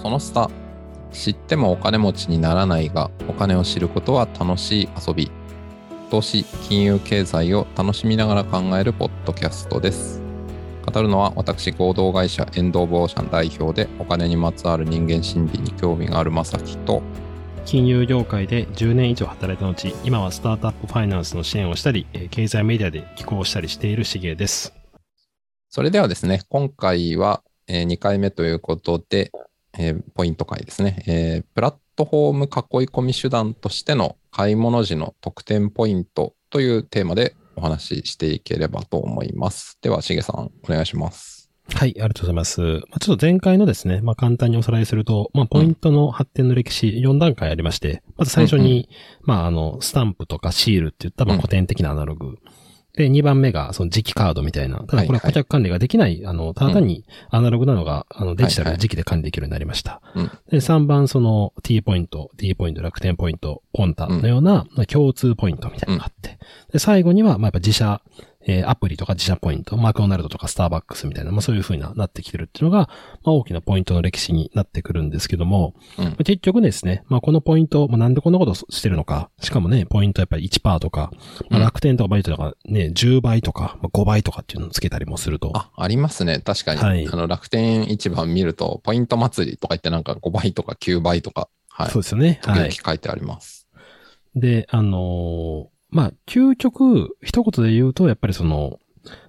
その下知ってもお金持ちにならないがお金を知ることは楽しい遊び投資金融経済を楽しみながら考えるポッドキャストです語るのは私合同会社エンド・オブ・オーシャン代表でお金にまつわる人間心理に興味があるまさきと金融業界で10年以上働いた後、今はスタートアップファイナンスの支援をしたり、経済メディアで寄稿したりしているしげです。それではですね、今回は2回目ということで、えー、ポイント回ですね、えー、プラットフォーム囲い込み手段としての買い物時の特典ポイントというテーマでお話ししていければと思います。では、しげさん、お願いします。はい、ありがとうございます。まあ、ちょっと前回のですね、まあ、簡単におさらいすると、まあ、ポイントの発展の歴史4段階ありまして、まず最初に、うんうん、まあ、あの、スタンプとかシールっていった、まあ、古典的なアナログ。うんで、2番目が、その磁気カードみたいな。ただこれは顧客管理ができない、はいはい、あの、ただ単にアナログなのが、うん、あの、デジタルで磁気で管理できるようになりました。はいはい、で、3番、その T ポイント、D ポイント、楽天ポイント、ポンタのような、共通ポイントみたいなのがあって。で、最後には、まあ、やっぱ自社、えー、アプリとか自社ポイント、マクドナルドとかスターバックスみたいな、まあそういう風になってきてるっていうのが、まあ大きなポイントの歴史になってくるんですけども、うん、結局ですね、まあこのポイント、まあなんでこんなことしてるのか、しかもね、ポイントやっぱり1%とか、まあ、楽天とかバイトとかね、10倍とか、まあ、5倍とかっていうのをつけたりもすると。あ、ありますね。確かに。はい、あの楽天市場見ると、ポイント祭りとか言ってなんか5倍とか9倍とか、はい。そうですよね。はい。書いてあります。で、あのー、まあ、究極、一言で言うと、やっぱりその、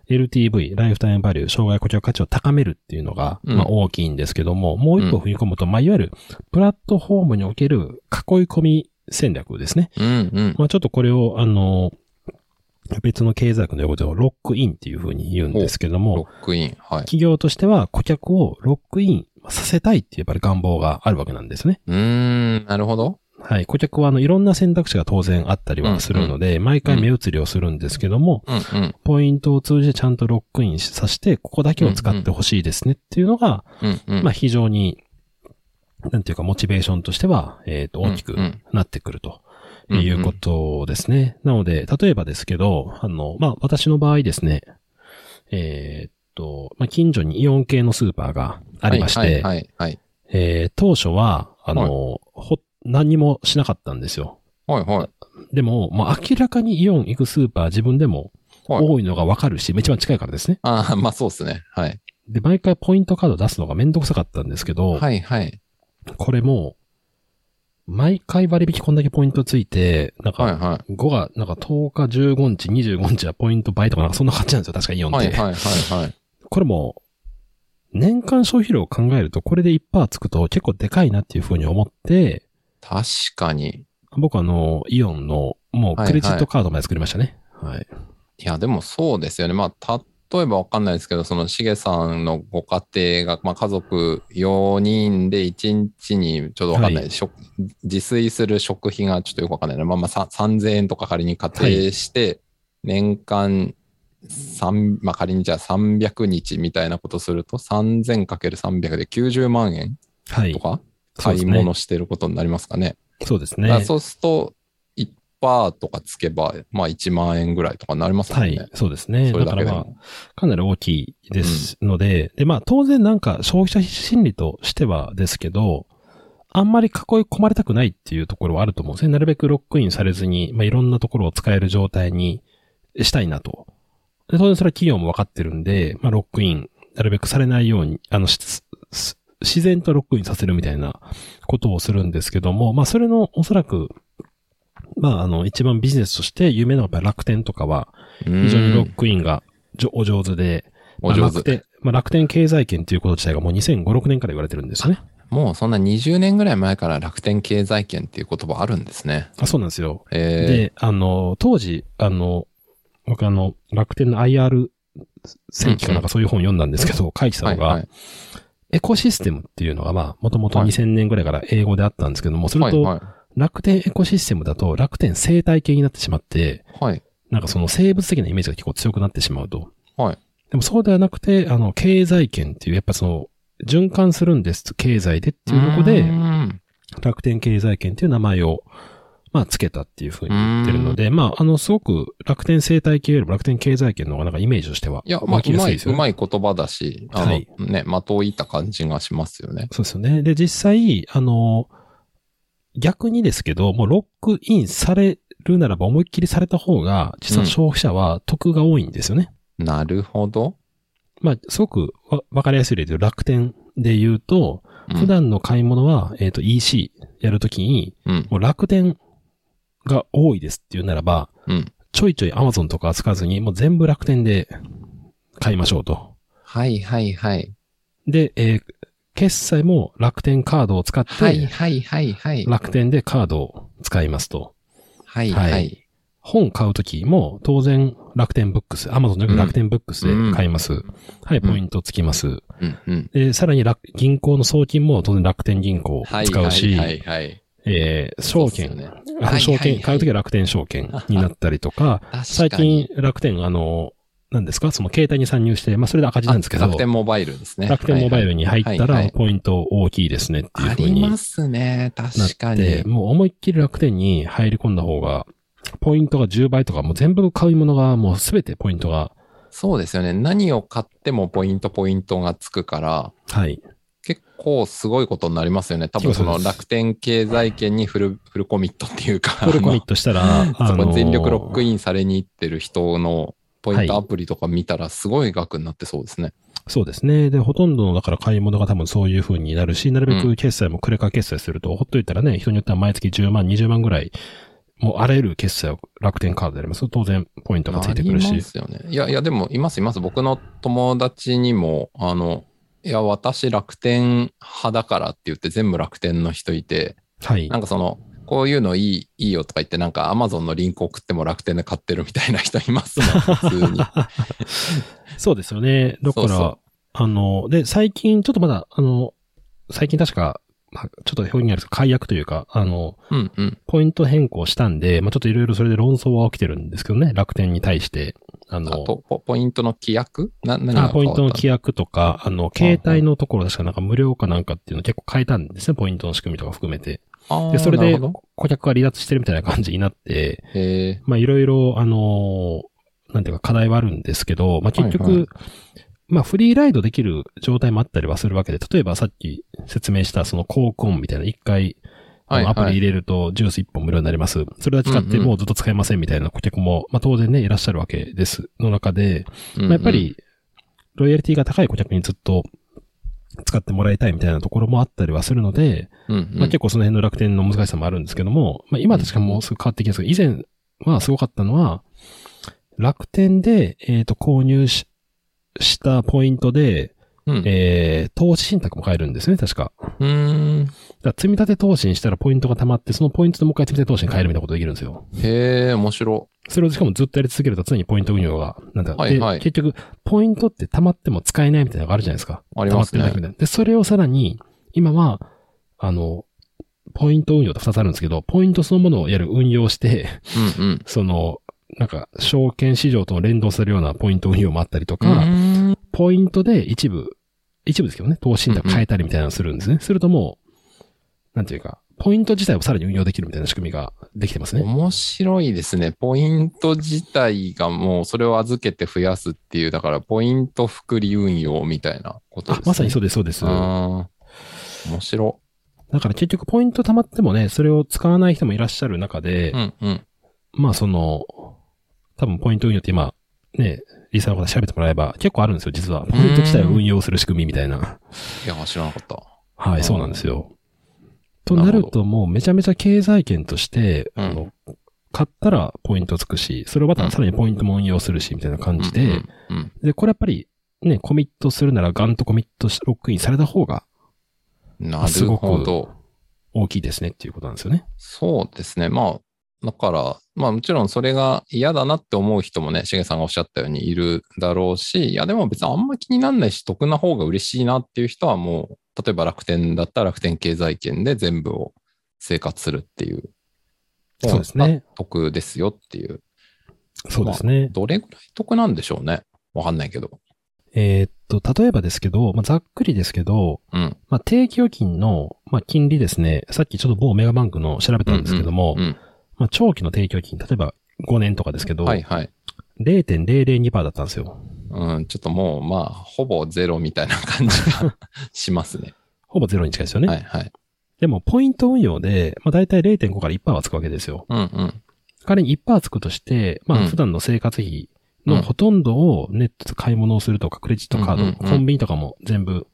LTV、ライフタイムバリュー、障害顧客価値を高めるっていうのが、まあ大きいんですけども、もう一歩踏み込むと、まあいわゆる、プラットフォームにおける囲い込み戦略ですね。うんうん、まあちょっとこれを、あの、別の経済学の用語ではロックインっていうふうに言うんですけども、ロックイン。はい。企業としては顧客をロックインさせたいっていうやっぱり願望があるわけなんですね。うーん、なるほど。はい。顧客は、あの、いろんな選択肢が当然あったりはするので、うんうん、毎回目移りをするんですけども、うん。うん、ポイントを通じてちゃんとロックインさせて、ここだけを使ってほしいですねっていうのが、うんうん、まあ、非常に、なんていうか、モチベーションとしては、えっ、ー、と、大きくなってくると。いうことですね。なので、例えばですけど、あの、まあ、私の場合ですね、えー、っと、まあ、近所にイオン系のスーパーがありまして、はい、はい、はい、えー、当初は、あの、はい、ほ何にもしなかったんですよ。はいはい。でも、まあ、明らかにイオン行くスーパー自分でも多いのがわかるし、一番近いからですね。ああ、まあそうですね。はい。で、毎回ポイントカード出すのがめんどくさかったんですけど、はいはい。これも、毎回割引こんだけポイントついて、なんか、5が、なんか10日、15日、25日はポイント倍とかなんかそんな感じなんですよ。確かイオンって。はいはいはいはい。これも、年間消費量を考えると、これで1%つくと結構でかいなっていうふうに思って、確かに。僕あの、イオンの、もうクレジットカードまで作りましたね。はい、はい。いや、でもそうですよね。まあ、例えばわかんないですけど、そのしげさんのご家庭が、まあ家族4人で1日にちょっとわかんない、はい、自炊する食費がちょっとよくわかんないな。まあまあ3000円とか仮に仮定して、年間3、まあ仮にじゃあ300日みたいなことすると、3000×300 で90万円とか、買い物してることになりますかね。そうですね。そうすると、1%とかつけば、まあ1万円ぐらいとかなりますもんね。はい、そうですね。それだからまあ、かなり大きいですので、うん、で、まあ当然なんか消費者心理としてはですけど、あんまり囲い込まれたくないっていうところはあると思うんですね。なるべくロックインされずに、まあいろんなところを使える状態にしたいなと。で当然それは企業も分かってるんで、まあロックイン、なるべくされないように、あの、自然とロックインさせるみたいなことをするんですけども、まあそれのおそらく、まああの一番ビジネスとして有名なのは楽天とかは、非常にロックインがお上手で、お上手。楽天、まあ、楽天経済圏ということ自体がもう2005、6年から言われてるんですね。もうそんな20年ぐらい前から楽天経済圏っていう言葉あるんですね。あそうなんですよ。えー、で、あの、当時、あの、僕あの、楽天の IR 戦記かなんかそういう本読んだんですけど、書いてたのが、はいはいエコシステムっていうのがまあ、もともと2000年ぐらいから英語であったんですけども、それと、楽天エコシステムだと楽天生態系になってしまって、はい。なんかその生物的なイメージが結構強くなってしまうと。はい。でもそうではなくて、あの、経済圏っていう、やっぱその、循環するんです、経済でっていうとこで、楽天経済圏っていう名前を、まあ、つけたっていうふうに言ってるので、まあ、あの、すごく楽天生態系よりも楽天経済圏の方がなんかイメージとしては。いや、まあ、うまい、うまい言葉だし、あの、はいね、的を置いた感じがしますよね。そうですよね。で、実際、あの、逆にですけど、もうロックインされるならば思いっきりされた方が、実は消費者は得が多いんですよね。なるほど。まあ、すごくわわかりやすい例で楽天で言うと、うん普段の買い物は、えっ、と、EC やるときに、楽天が多いですっていうならば、うん。ちょいちょい Amazon とか扱わずに、もう全部楽天で買いましょうと。はいはいはい。で、えー決済も楽天カードを使って、はいはいはいはい。楽天でカードを使いますと。はいははいい。本買うときも当然楽天ブックス、Amazon の楽天ブックスで買います。はい、ポイントつきます。うんうん。で、さらに楽銀行の送金も当然楽天銀行使うし、はいはいはい。えー証券、ねあの証券、はいはいはい買うときは楽天証券になったりとか、かに近楽天、あの、何ですか？その携帯に参入して、まあそれで赤字なんですけど、あ楽天モバイルですね。楽天モバイルに入ったらポイント大きいですねっていうあふうになっりますね。確かて、に。もう思いっきり楽天に入り込んだ方が、ポイントが10倍とか、もう全部買い物がもうすべてポイントが、そうですよね。何を買ってもポイントポイントがつくから、はい。結構すごいことになりますよね。多分その楽天経済圏にフル、フルコミットっていうか、フルコミットしたら、そこに全力ロックイン。されに行ってる人のポイントアプリとか見たらすごい額になってそうですね。そうですね。で、ほとんどの、だから買い物が多分そういう風になるし、なるべうく決済もクレカ決済すると、ほっといたらね、人によっては毎月10万、20万ぐらい、もうあらゆる決済を楽天カードでやりますと当然ポイントがついてくるしありま。すよね。いやいや、でもいますいます。僕の友達にも、あの、いや、私楽天派だからって言って全部楽天の人いて、はいな。んかその、こういうのいい、いいよとか言って、なんか Amazon のリンク送っても楽天で買ってるみたいな人いますもん、普通に。そうですよね。だから、そうそうあの、で、最近、ちょっとまだ、あの、最近確か、まあ、ちょっと表現あるんですけど、解約というか、あの、うんうん。ポイント変更したんで、まあ、ちょっといろいろそれで論争は起きてるんですけどね、楽天に対して。ああの、とポ、ポイントの規約？な、何があポイントの規約約とか、あの、携帯のところ確かなんか無料かなんかっていうのを結構変えたんですね、ポイントの仕組みとか含めて。で、それで顧客が離脱してるみたいな感じになって、まあいろいろ、あのーなんていうか課題はあるんですけど、まあ結局、はいはいまあフリーライドできる状態もあったりはするわけで、例えばさっき説明したそのコークオンみたいな一回、のアプリ入れるとジュース1本無料になります。それだけ使ってもうずっと使えませんみたいな顧客も、まあ当然ね、いらっしゃるわけです。の中で、まあやっぱ、り、ロイヤリティが高い顧客にずっと使ってもらいたいみたいなところもあったりはするので、まあ結構その辺の楽天の難しさもあるんですけども、まあ今は確かもうすぐ変わってきますけど、以前はすごかったのは、楽天で、えっ、と、購入ししたポイントで、うんえー、投資信託も買えるんですね、確か。うーん。だ積み立て投資にしたらポイントが溜まって、そのポイントでもう一回積み立て投資に変えるみたいなことができるんですよ。へえ、面白。それをしかもずっとやり続けると常にポイント運用が、なんだ、はいはいで結局、ポイントって溜まっても使えないみたいなのがあるじゃないですか。ありますね溜まってるだけで。で、それをさらに、今は、あの、ポイント運用って2つあるんですけど、ポイントそのものをやる運用して、うんうん。その、なんか、証券市場と連動するようなポイント運用もあったりとうか、ポイントで一部、一部ですけどね、投資信託変えたりみたいなのをするんですね。するともう、なんていうか、ポイント自体をさらに運用できるみたいな仕組みができてますね。面白いですね。ポイント自体がもうそれを預けて増やすっていう、だからポイント複利運用みたいなことですね。あまさにそうです、そうです。あー面白。だから結局ポイント貯まってもね、それを使わない人もいらっしゃる中で、うんうん。まあその、多分ポイント運用って今、ね、リサの方調べてもらえば結構あるんですよ、実は。ポイント自体を運用する仕組みみたいな。いや、知らなかった。はい、そうなんですよ。となるともうめちゃめちゃ経済圏として、うんあの、買ったらポイントつくし、それをまたさらにポイントも運用するし、みたいな感じで、うんうんで、これやっぱりね、コミットするならガンとコミットしロックインされた方がうんなるほど。大きいですねっていうことなんですよね。そうですね。まあ、だから、まあもちろんそれが嫌だなって思う人もね、しげさんがおっしゃったようにいるだろうし、いやでも別にあんま気になんないし、得な方が嬉しいなっていう人はもう、例えば楽天だったら楽天経済圏で全部を生活するっていう。そうですね。得ですよっていう。そうですね。どれぐらい得なんでしょうね。わかんないけど。えーっと、例えばですけど、まあ、ざっくりですけど、うん。まあ、定期預金の、まあ、金利ですね、さっきちょっと某メガバンクの調べたんですけども、うん。まあ、長期の提供金、例えば5年とかですけど、はいはい。0.002%だったんですよ。うん、ちょっともう、まあ、ほぼゼロみたいな感じがしますね。ほぼゼロに近いですよね。はいはい。でも、ポイント運用で、まあ、大体0.5から1%はつくわけですよ。うんうん。仮に1%つくとして、まあ、うん普段の生活費のほとんどをネットで買い物をするとか、クレジットカード、うんうんうんコンビニとかも全部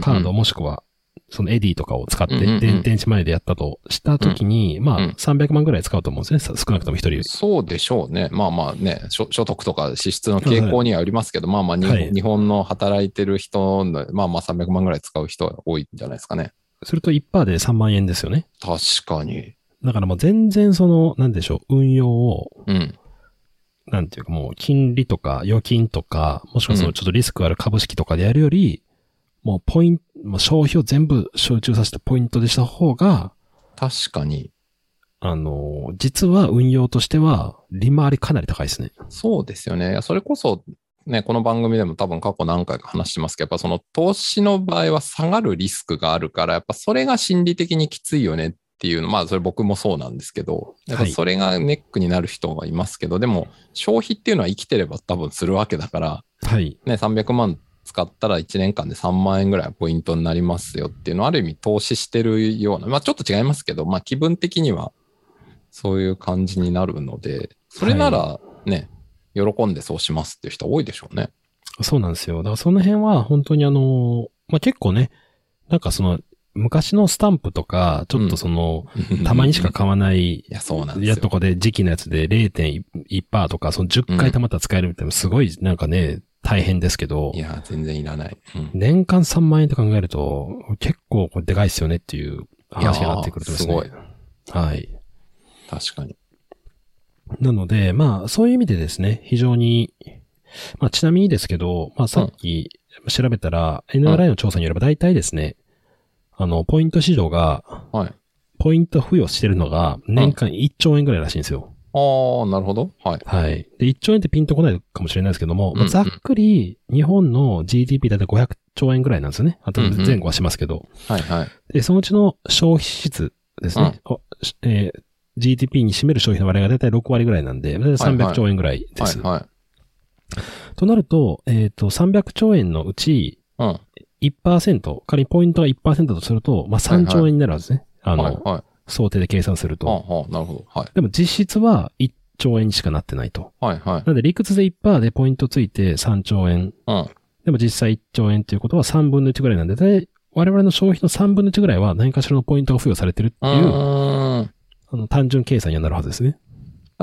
カードもしくは、そのエディとかを使って、電電子マネーでやったとしたときに、まあ、うん300万ぐらい使うと思うんですね。さ少なくとも一人。そうでしょうね。まあまあね、所所得とか支出の傾向にはありますけど、まあまあに、はい日本の働いてる人の、まあまあ300万ぐらい使う人は多いんじゃないですかね。すると1%で3万円ですよね。確かに。だからもう全然その、なんでしょう、運用を、うん。なんていうかもう金利とか預金とか、もしくはそのちょっとリスクある株式とかでやるより、もうポイント、まあ消費を全部集中させたポイントでした方が、確かに。あの、実は運用としては利回りかなり高いですね。そうですよね。それこそ、ね、この番組でも多分過去何回か話してますけど、やっぱその投資の場合は下がるリスクがあるから、やっぱそれが心理的にきついよねっていうの、まあそれ僕もそうなんですけど、やっぱそれがネックになる人がいますけど、でも消費っていうのは生きてれば多分するわけだから、はい。ね、300万使ったら1年間で3万円ぐらいポイントになりますよっていうのはある意味投資してるような、まあちょっと違いますけど、まあ気分的にはそういう感じになるので、それならね、喜んでそうしますっていう人多いでしょうね。そうなんですよ。だからその辺は本当にあの、まあ、結構ね、なんかその、昔のスタンプとか、ちょっとその、たまにしか買わないいや、そうなんですよ。やとかで時期のやつで0.1%とか、その10回たまったら使えるみたいな、すごいなんかね、大変ですけどい、や、全然いらない。うん年間3万円って考えると、結構これでかいっすよねっていう話になってくるとですね。いやーすはい。確かに。なので、まあ、そういう意味でですね、非常に、まあ、ちなみにですけど、まあ、さっき調べたら、NRI の調査によれば大体ですね、あの、ポイント市場が、はい。ポイント付与してるのが、年間1兆円ぐらいらしいんですよ。ああ、なるほど。はい。はい。で、1兆円ってピンとこないかもしれないですけども、うんまあざっくり、日本の GDP だいたい500兆円ぐらいなんですよね。あとうんうん前後はしますけど。はいはい。で、そのうちの消費支出ですね。おしえー GDP に占める消費の割合がだいたい6割ぐらいなんで、だいたいはいはい300兆円ぐらいです。はいはい。となると、えっ、と、300兆円のうちうん。1%、仮にポイントが1%とすると、まあ3兆円になるはずね。あの、はいはい。想定で計算すると。はあはあ、なるほど。はい。でも実質は1兆円にしかなってないと。はいはい。なので理屈で1%でポイントついて3兆円。うん。でも実際1兆円ということは3分の1ぐらいなんで、で我々の消費の3分の1ぐらいは何かしらのポイントが付与されてるってういう。あの単純計算にはなるはずですね。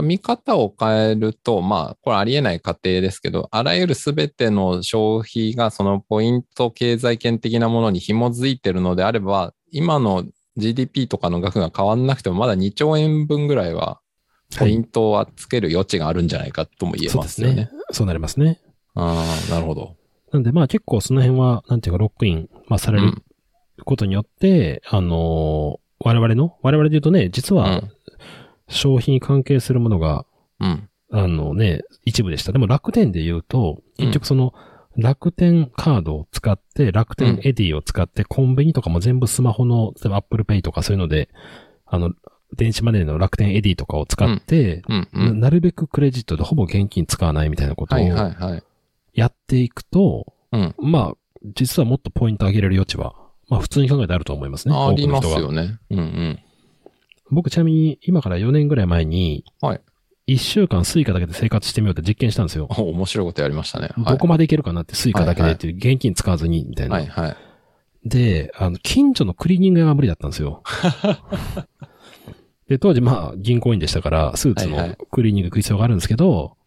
見方を変えると、まあ、これありえない過程ですけど、あらゆるすべての消費がそのポイント経済圏的なものに紐づいてるのであれば、今の GDP とかの額が変わんなくても、まだ2兆円分ぐらいは、ポイントはつける余地があるんじゃないかとも言えそうですますよね。ね。そうなりますね。ああ、なるほど。なんでまあ結構その辺は、なんていうかロックイン、まあされることによって、あのー我々の、我々で言うとね、実はうん。消費に関係するものが、うん。あのね、一部でした。でも楽天で言うと、うん結局その、楽天カードを使って、楽天エディを使って、コンビニとかも全部スマホの、例えば Apple Pay とかそういうので、あの、電子マネーの楽天エディとかを使って、うん。うん。なるべくクレジットでほぼ現金使わないみたいなことをはいはいはい。やっていくと、うん。まあ、実はもっとポイント上げれる余地は、まあ普通に考えてあると思いますね。ありますよね。うんうん。僕ちなみに今から4年ぐらい前に、はい。1週間スイカだけで生活してみようって実験したんですよ。お面白いことやりましたね。はいどこまでいけるかなってスイカだけでっていう現金使わずにみたいな。はいはい。で、あの、近所のクリーニング屋が無理だったんですよ。で、当時まあ銀行員でしたから、スーツのクリーニング行く必要があるんですけど、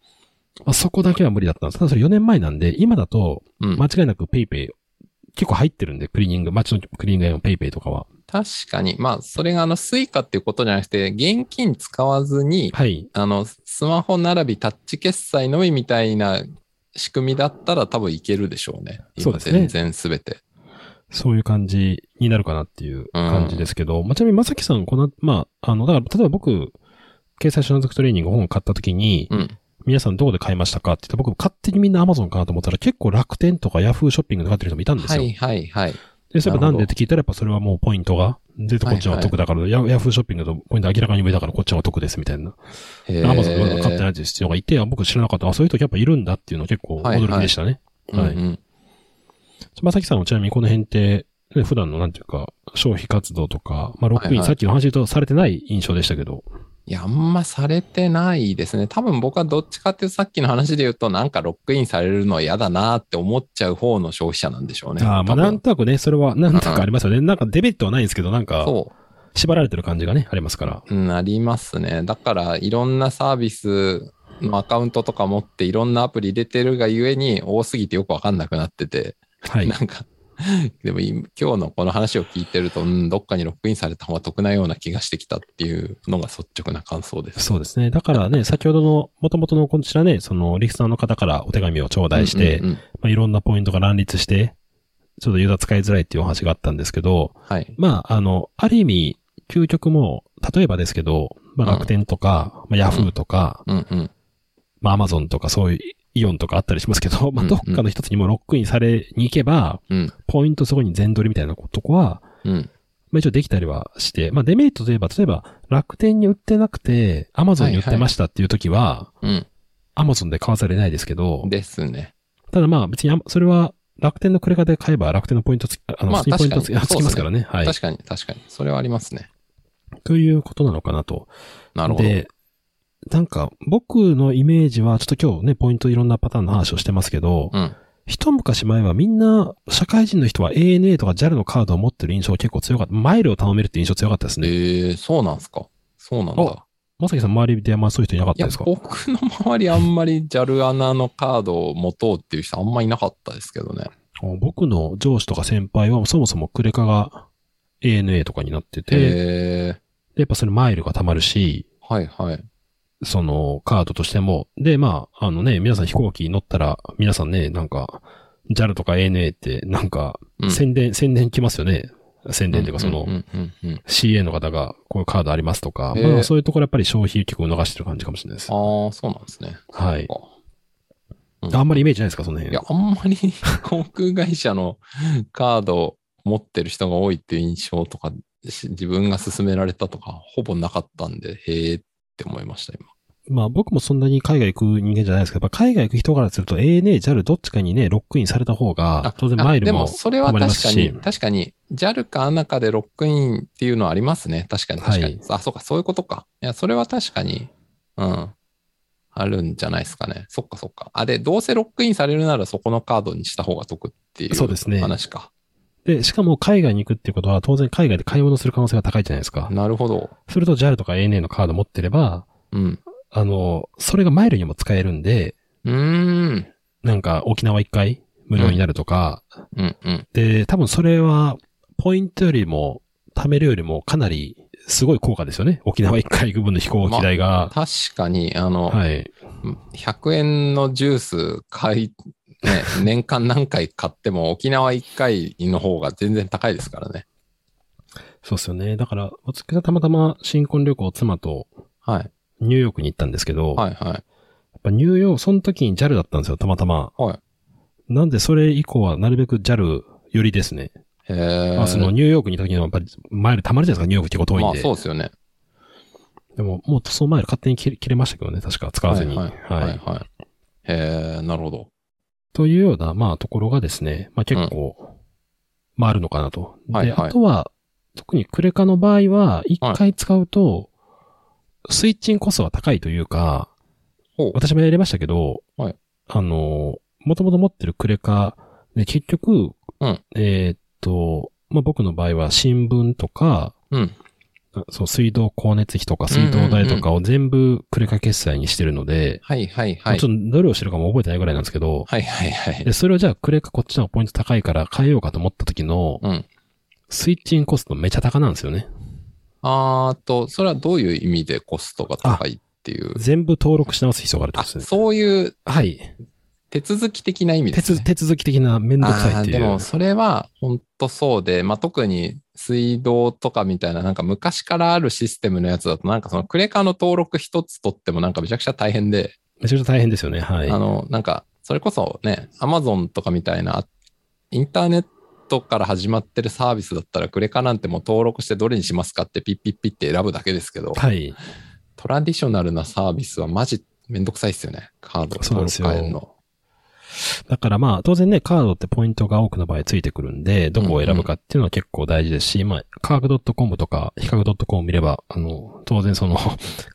まあ、そこだけは無理だったんです。ただそれ4年前なんで、今だとうん。間違いなくペイペイ結構入ってるんで、クリーニング、街のクリーニング屋のペイペイとかは。確かに。まあ、それがあの、スイカっていうことじゃなくて、現金使わずに、はい。あの、スマホ並びタッチ決済のみみたいな仕組みだったら多分いけるでしょうね。今そうですね全然すべて。そういう感じになるかなっていう感じですけど、まあ、ちなみにまさきさん、この、まあ、あの、だから、例えば僕、経済所属トレーニング本を買った時に、うん。皆さんどこで買いましたかって言って、僕勝手にみんな Amazon かなと思ったら結構楽天とか Yahoo ショッピングで買ってる人もいたんですよ。はいはいはい。で、そればなるほどなんでって聞いたらやっぱそれはもうポイントがで、こっちは得だから、ヤヤフーショッピングだとポイント明らかに上だからこっちは得ですみたいな。へアマゾンで買ってい。ないっていうのがいて、あ僕知らなかった。あ、そういう人やっぱいるんだっていうのは結構驚きでしたね。はい。うんうんまさきさんはちなみにこの辺って、ね普段のなんていうか、消費活動とか、まあ、ロックイン、はいはいさっきの話とされてない印象でしたけど。いや、あんまされてないですね。多分僕はどっちかっていうとさっきの話で言うと、なんかロックインされるのは嫌だなって思っちゃう方の消費者なんでしょうね。ああ、まあ、なんとなくね、それは、なんとなくありますよね。なんかデメリットはないんですけど、なんか、そ縛られてる感じがね、ありますから。う、うん、ありますね。だから、いろんなサービスのアカウントとか持って、いろんなアプリ入れてるがゆえに多すぎてよくわかんなくなってて、はいな。んか、でもい今日のこの話を聞いてると、うん、どっかにロックインされた方が得なような気がしてきたっていうのが率直な感想です。そうですね。だからね、先ほどの、元々のこちらね、その、リスナーの方からお手紙を頂戴して、うんうんうんまあ、いろんなポイントが乱立して、ちょっとユーザー使いづらいっていうお話があったんですけど、はい。まあ、あの、ある意味、究極も、例えばですけど、まあ、うん楽天とか、まあ、ヤフーとか、うんうん。まあ、アマゾンとかそういうイオンとかあったりしますけど、まあ、どっかの一つにもロックインされに行けば、うん。ポイントそこに全取りみたいなとこは、うん。まあ一応できたりはして、まあデメリットといえば、例えば楽天に売ってなくて、アマゾンに売ってましたっていう時は、うん。アマゾンで買わざるを得ないですけど、ですね。ただまあ別にそれは楽天のクレカで買えば楽天のポイントつき、あの、まあ普通にポイントつきますからね。はい。確かに、確かに。それはありますね。ということなのかなと。なるほど。で、なんか僕のイメージは、ちょっと今日ね、ポイントいろんなパターンの話をしてますけど、うん。一昔前はみんな、社会人の人は ANA とか JAL のカードを持ってる印象結構強かった。マイルを頼めるって印象強かったですえね。ー、そうなんすか。そうなんだあ。まさきさん周りであんまそういう人いなかったですか、僕の周りあんまり JAL アナのカードを持とうっていう人あんまいなかったですけどね。僕の上司とか先輩はそもそもクレカが ANA とかになってて、でえやっぱそれマイルが貯まるし、ー、はいはい。そのカードとしても、で、まあ、あのね、皆さん飛行機乗ったら、皆さんね、なんか、JAL とか ANA ってなんか、うん宣伝、宣伝来ますよね。宣伝というかそのうん、うんうんうん。CA の方がこういうカードありますとか、へーまあそういうところやっぱり消費結構逃してる感じかもしれないです。ああ、そうなんですね。はいそっかあんまりイメージないですか、その辺。いや、あんまり 航空会社のカードを持ってる人が多いっていう印象とか、し自分が勧められたとか、ほぼなかったんで、へえって思いました、今。まあ僕もそんなに海外行く人間じゃないですけど、海外行く人からすると ANA、JAL どっちかにね、ロックインされた方が、当然マイルもあでも、それは確かに、確かに、JAL か ANA かでロックインっていうのはありますね。確かに、確かに。はいあ、そうか、そういうことか。いや、それは確かに、うん。あるんじゃないですかね。そっかそっか。あ、で、どうせロックインされるならそこのカードにした方が得っていうそうですね話か。で、しかも海外に行くっていうことは当然海外で買い物する可能性が高いじゃないですか。なるほど。すると JAL とか ANA のカード持ってれば、うん。あの、それがマイルにも使えるんで、うーん。なんか沖縄一回無料になるとか、うんうん。で、多分それは、ポイントよりも、貯めるよりもかなりすごい効果ですよね。沖縄一回分の飛行機代が。確かに、あの、はい。100円のジュース買い、ね、年間何回買っても沖縄1回の方が全然高いですからね。そうですよね。だから、私がたまたま新婚旅行妻とはい。ニューヨークに行ったんですけど、はいはい。やっぱニューヨーク、その時に JAL だったんですよ、たまたま。はい。なんでそれ以降はなるべく JAL よりですね。へえ。まあそのニューヨークにいた時にはやっぱりマイル溜まるじゃないですか、ニューヨーク結構遠いんまあで。そうですよね。でも、もうそのマイル勝手に切れ切れましたけどね、確か使わずに。はいはい。はいはい。へえ、なるほど。というような、まあ、ところがですね、まあ結構、まああるのかなと。で、はいはいあとは、特にクレカの場合は、一回使うと、スイッチングコストが高いというか。私もやりましたけど、はいあの、もともと持ってるクレカ、で結局、うんえーっと、まあ僕の場合は新聞とか、うん。そう、水道光熱費とか水道代とかを全部クレカ決済にしてるので、はいはいはい。ちょっとどれをしてるかも覚えてないぐらいなんですけど、はいはいはい。で、それをじゃあクレカこっちの方がポイント高いから変えようかと思った時の、うん。スイッチングコストめちゃ高なんですよね。あーと、それはどういう意味でコストが高いっていう？全部登録し直す必要があるってあ、ことですね。そういうはい。手続き的な意味手ですね続。手続き的なめんどくさいあっていう。ーでも、それは本当そうで、まあ、特に水道とかみたいな、なんか昔からあるシステムのやつだと、なんかそのクレカの登録一つ取ってもなんかめちゃくちゃ大変で、めちゃくちゃ大変ですよね。はい。あの、なんか、それこそね、アマゾンとかみたいな、インターネットから始まってるサービスだったら、クレカなんてもう登録してどれにしますかってピッピッピッって選ぶだけですけど、はい。トラディショナルなサービスはマジめんどくさいっすよね。カード登録そうなんですよ変えるの。だからまあ、当然ね、カードってポイントが多くの場合ついてくるんで、どこを選ぶかっていうのは結構大事ですし、まあ、カード .com とか、比較 .com を見れば、あの、当然その、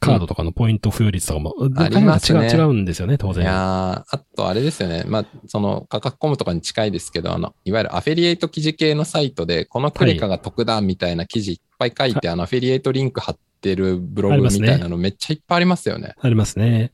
カードとかのポイント付与率とかも、ありますね違う、んですよね、当い然。やーあとあれですよね。まあ、その価格コムとかに近いですけど、あの、いわゆるアフィリエイト記事系のサイトで、このクレカが得だみたいな記事いっぱい書いて、あの、アフィリエイトリンク貼ってるブログみたいなのめっちゃいっぱいありますよね。ありますね。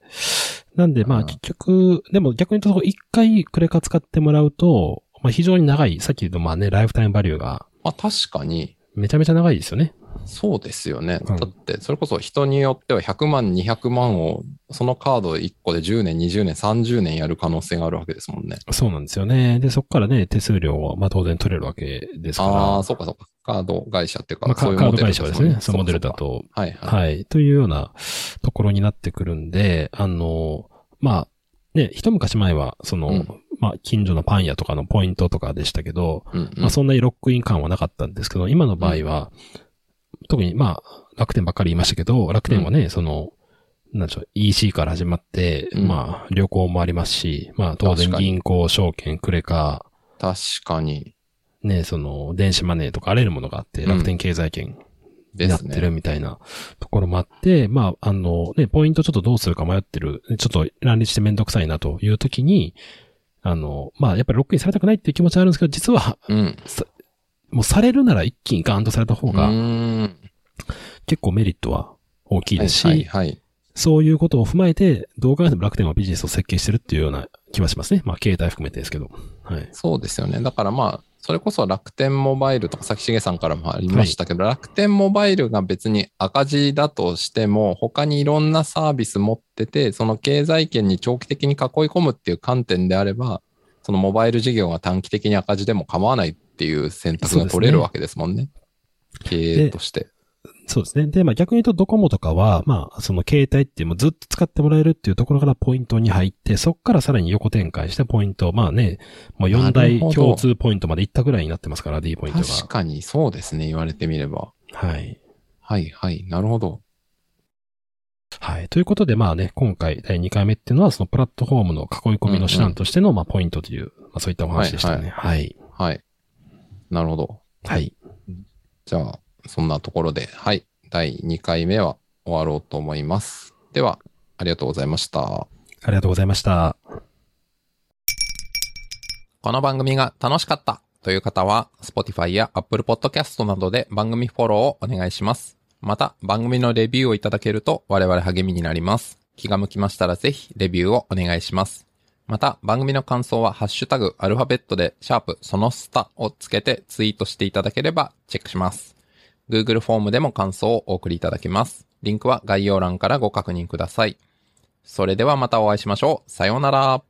なんで、まうんあ結局、でも逆に言うと、一回クレカ使ってもらうと、まあ非常に長い、さっき言うとまあね、ライフタイムバリューがまあ、確かに、めちゃめちゃ長いですよね。そうですよね。うんだって、それこそ人によっては100万、200万を、そのカード1個で10年、20年、30年やる可能性があるわけですもんね。そうなんですよね。で、そこからね、手数料はまあ当然取れるわけですから。ああ、そうかそうか。カード会社っていうか、まあ、カそういうカード会社はですね、そのモデルだと。はいはい。はい。というようなところになってくるんで、あの、まあ、ね、一昔前は、その、うん。まあ、近所のパン屋とかのポイントとかでしたけど、うんうん。まあ、そんなにロックイン感はなかったんですけど、今の場合は、特に、まあ、楽天ばっかり言いましたけど、楽天はね、その、なんでしょう、EC から始まって、うん。まあ、旅行もありますし、まあ、当然銀行、証券、クレカ、確かに。ね、その、電子マネーとかあらゆるものがあって、うん楽天経済圏になってるね。みたいなところもあって、まあ、あの、ね、ポイントちょっとどうするか迷ってる、ちょっと乱立してめんどくさいなという時に、あの、まあ、やっぱりロックインされたくないっていう気持ちはあるんですけど、実は、うん。もうされるなら一気にガーンとされた方うが。結構メリットは大きいですし、はいはいはい。そういうことを踏まえて、どう考えても楽天はビジネスを設計してるっていうような気はしますね。まあ、携帯含めてですけど。はい。そうですよね。だからまあ、それこそ楽天モバイルとか、崎重さんからもありましたけど、楽天モバイルが別に赤字だとしても、他にいろんなサービス持ってて、その経済圏に長期的に囲い込むっていう観点であれば、そのモバイル事業が短期的に赤字でも構わないっていう選択が取れるわけですもんね。経営として。そうですね。で、まあ逆に言うとドコモとかは、まあその携帯っていうもうずっと使ってもらえるっていうところからポイントに入って、そこからさらに横展開してポイント、まあね、もう4な大共通ポイントまで行ったぐらいになってますから、D ポイントが。確かにそうですね。言われてみれば。はい。はいはい。なるほど。はい。ということで、まあね、今回第2回目っていうのは、そのプラットフォームの囲い込みの手段としての、まあポイントという、まあそういったお話でしたね。はい。はい。なるほど。はい。じゃあ、そんなところで、はい。第2回目は終わろうと思います。では、ありがとうございました。ありがとうございました。この番組が楽しかったという方は、Spotify や Apple Podcast などで番組フォローをお願いします。また、番組のレビューをいただけると我々励みになります。気が向きましたらぜひレビューをお願いします。また、番組の感想はハッシュタグアルファベットでシャープそのスタをつけてツイートしていただければチェックします。Google フォームでも感想をお送りいただけます。リンクは概要欄からご確認ください。それではまたお会いしましょう。さようなら。